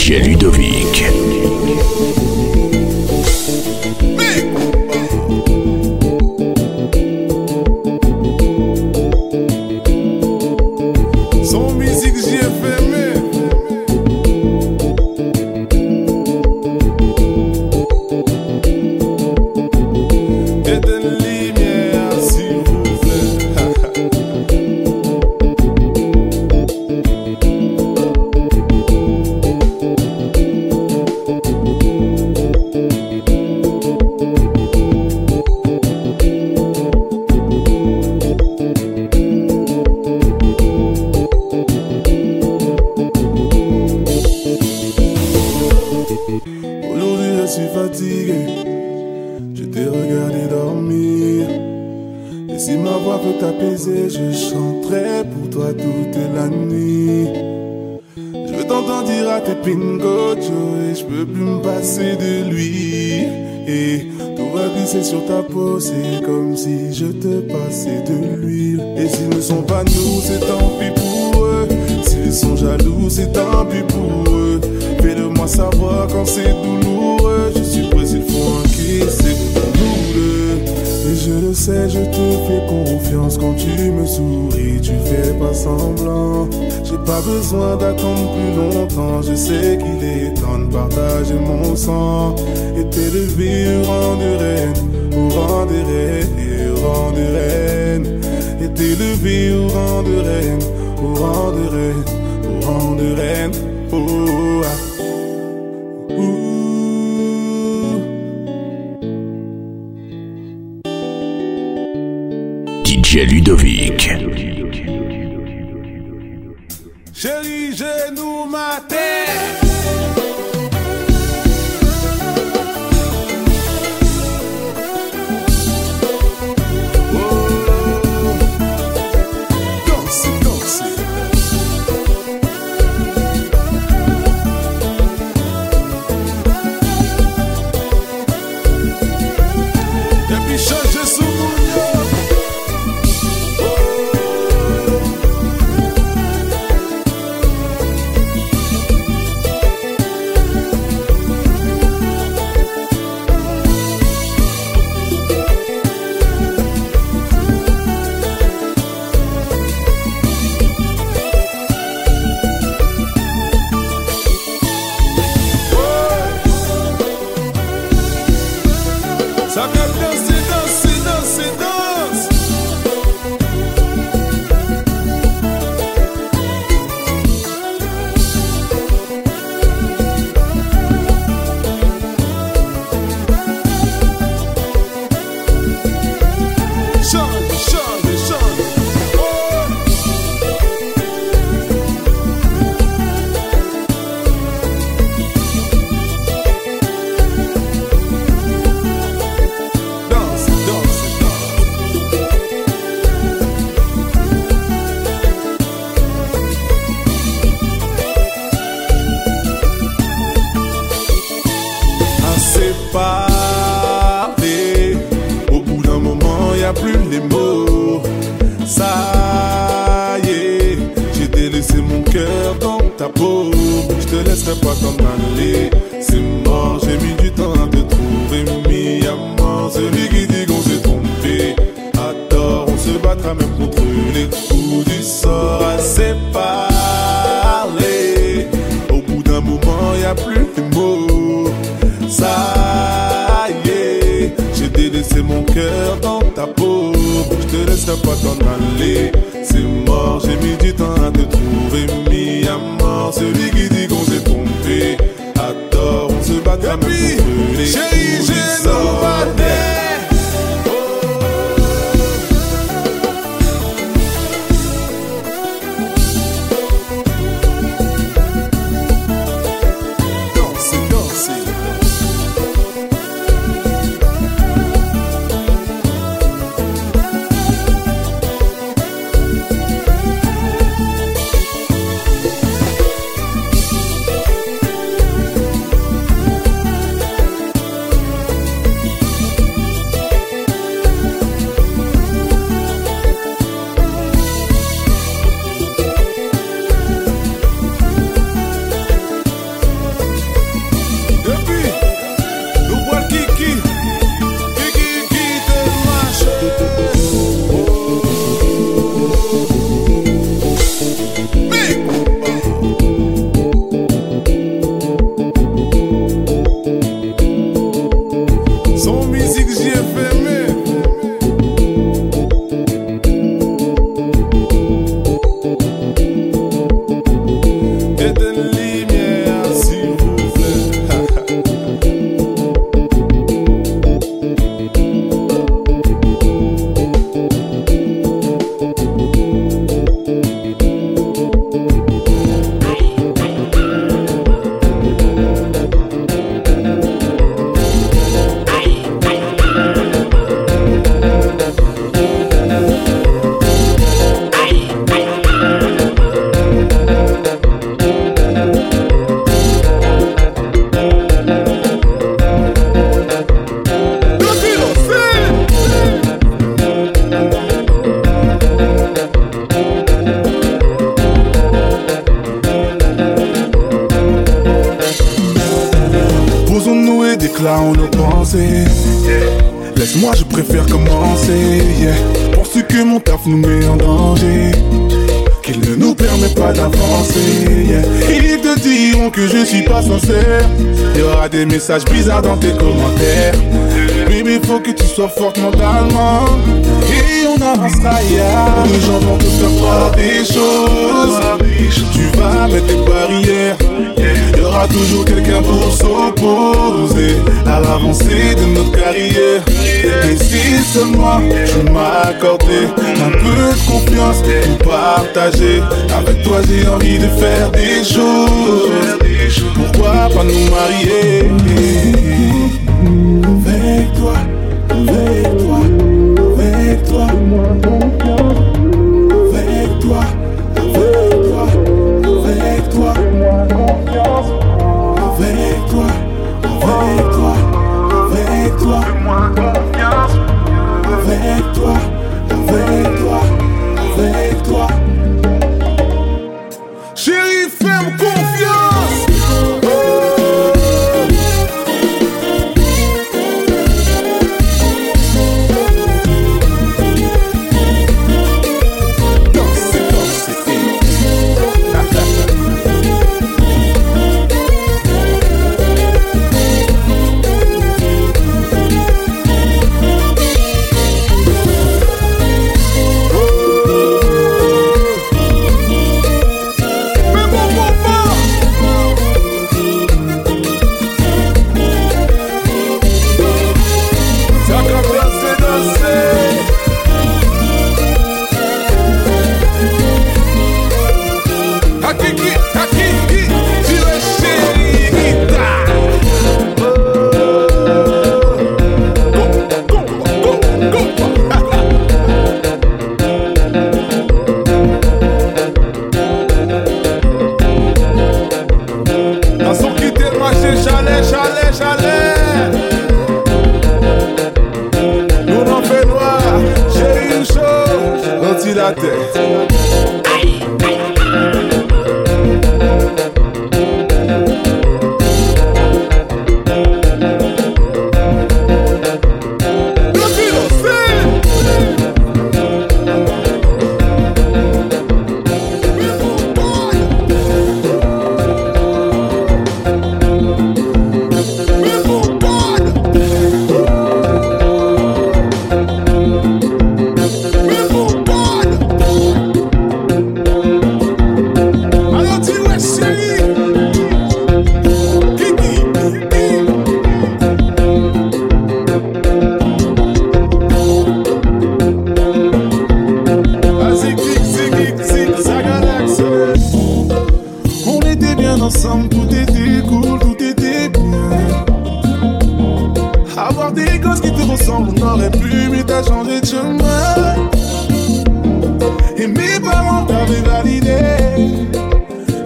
DJ Ludovic. À tes pingocho et je peux plus me passer de lui. Et tout va glisser sur ta peau, c'est comme si je te passais de l'huile. Et s'ils ne sont pas nous, c'est tant pis pour eux. S'ils sont jaloux, c'est tant pis pour eux. Fais-le-moi savoir quand c'est douloureux. Je suis prêt s'il faut encaisser douloureux. Et je le sais, je te fais confiance quand tu me souris, tu fais pas semblant. J'ai pas besoin d'attendre plus longtemps, je sais qu'il est temps de partager mon sang. Et t'élever au rang de reine, au rang de reine, au rang de reine. Et t'élever au rang de reine, au rang de reine, au rang de reine. Oh, ah. Ludovic. Chérie, j'ai nous se battra même contre les coups du sort. Assez parlé. Au bout d'un moment, y a plus les mots. Ça y est, j'ai délaissé mon cœur dans ta peau. Je te laisserai pas t'en aller. C'est mort, j'ai mis du temps à te trouver. Mis à mort, celui qui dit qu'on s'est trompé. À tort, on se battra même contre les coups du j'ai sort. Que je suis pas sincère. Y aura des messages bizarres dans tes commentaires. Baby, faut que tu sois forte mentalement. Et on avancera, yeah. Les gens vont te faire croire des choses. Tu vas mettre des barrières. Y aura toujours quelqu'un pour s'opposer à l'avancée de notre carrière. Et si seulement je m'accordais un peu de confiance pour partager. Avec toi, j'ai envie de faire des choses. Pourquoi pas nous marier?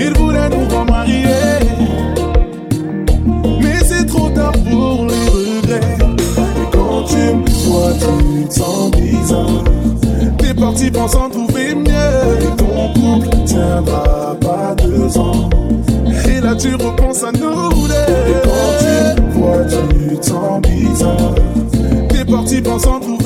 Ils voulaient nous remarier. Mais c'est trop tard pour les regrets. Et quand tu me vois, tu te sens bizarre. T'es parti pensant trouver mieux. Et ton couple tiendra pas deux ans. Et là tu repenses à nous deux. Et quand tu me vois, tu te sens bizarre. T'es parti pensant trouver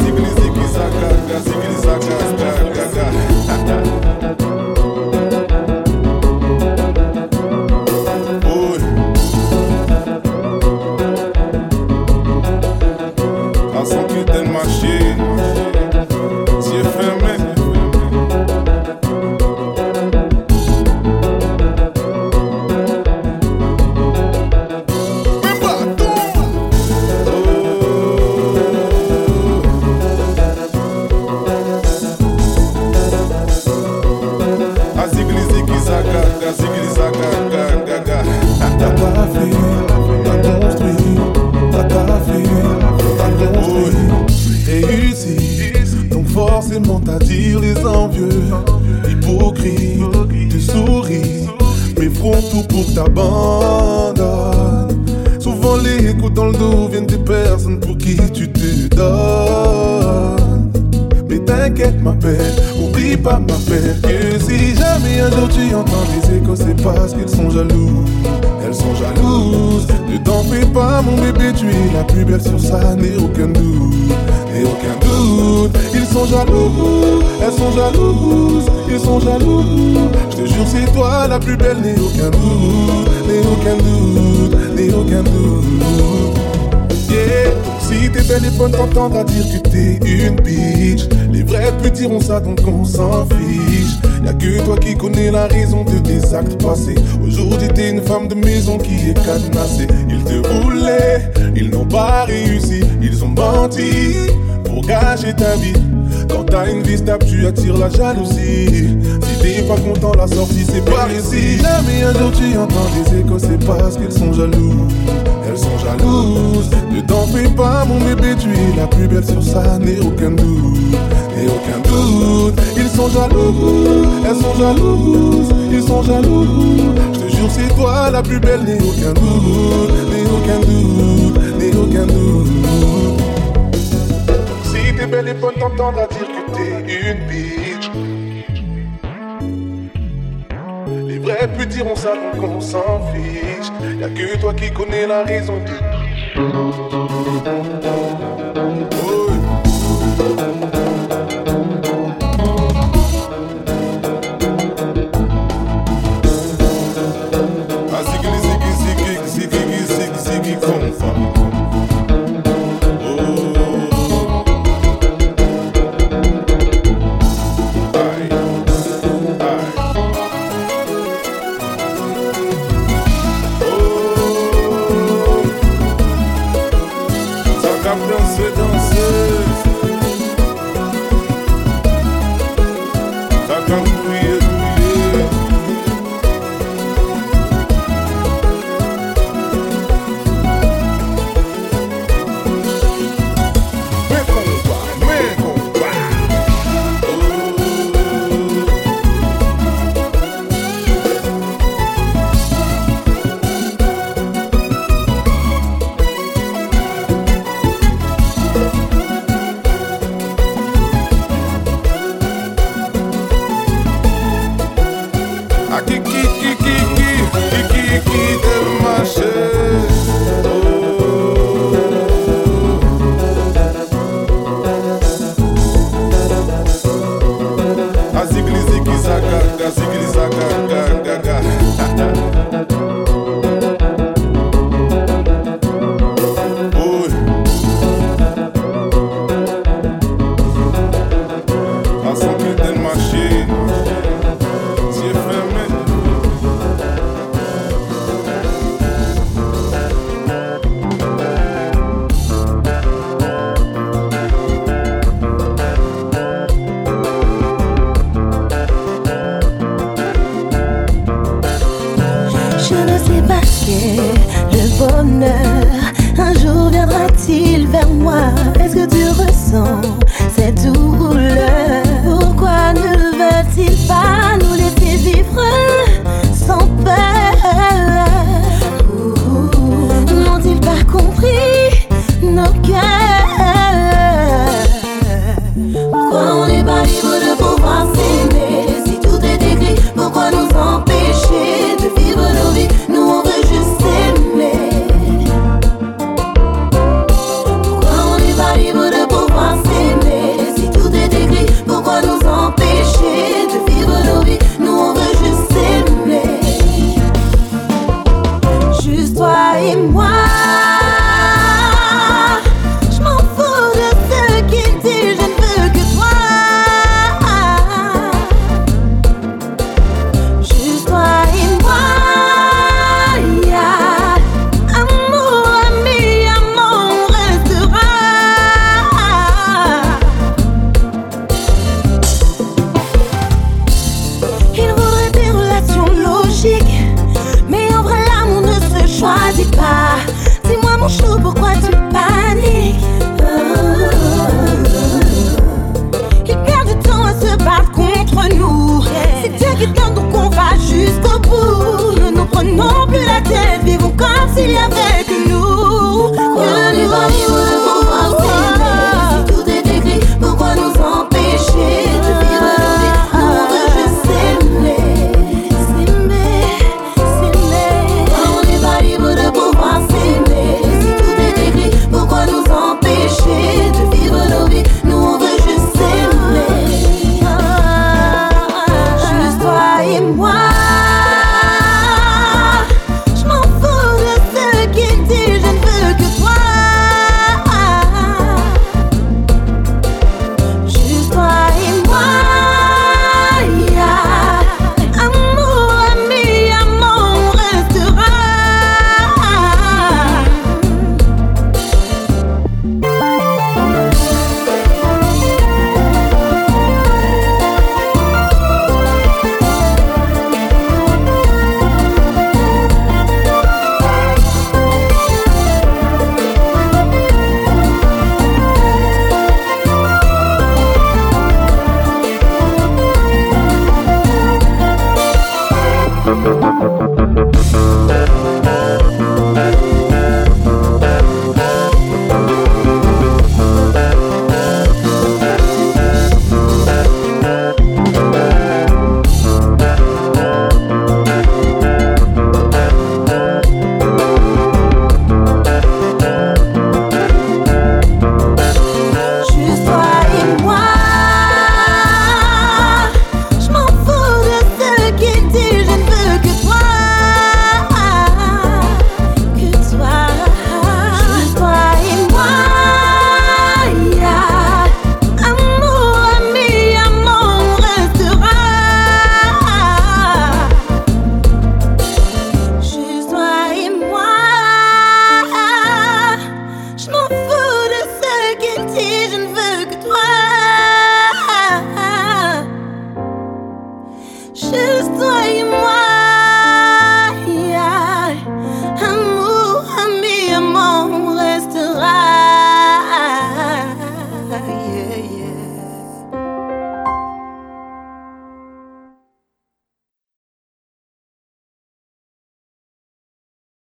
zigue-zague, zigue-zague, parce qu'ils sont jaloux. Elles sont jalouses, ne t'en fais pas mon bébé Tu es la plus belle sur ça, n'est aucun doute. Et aucun doute, ils sont jaloux Elles sont jalouses, ils sont jaloux Je te jure c'est toi la plus belle, n'est aucun doute. N'est aucun doute, n'est aucun doute. Si t'es belle et bonne, t'entendras dire que t'es une bitch. Les vrais plus diront ça, donc on s'en fiche. Y'a que toi qui connais la raison de tes actes passés. Aujourd'hui, t'es une femme de maison qui est cadenassée. Ils te voulaient, ils n'ont pas réussi. Ils ont menti pour gâcher ta vie. Quand t'as une vie stable, tu attires la jalousie. Si t'es pas content, la sortie c'est par ici. Jamais un jour tu entends des échos, c'est parce qu'ils sont jaloux. Elles sont jalouses. Ne t'en fais pas, mon bébé, tu es la plus belle sur ça, n'est aucun doute. N'est aucun doute. Sont jaloux, elles sont jalouses. Ils sont jaloux. Je te jure, c'est toi la plus belle, n'est aucun doute. N'est aucun doute, n'est aucun doute. Si t'es belle et bonne, t'entendras dire que t'es une bitch. Les vrais plus diront ça, donc on s'en fiche. Y'a que toi qui connais la raison de. Dis-moi mon et donc on va jusqu'au bout. Ne nous prenons plus la tête, vivons comme s'il y avait. Thank you.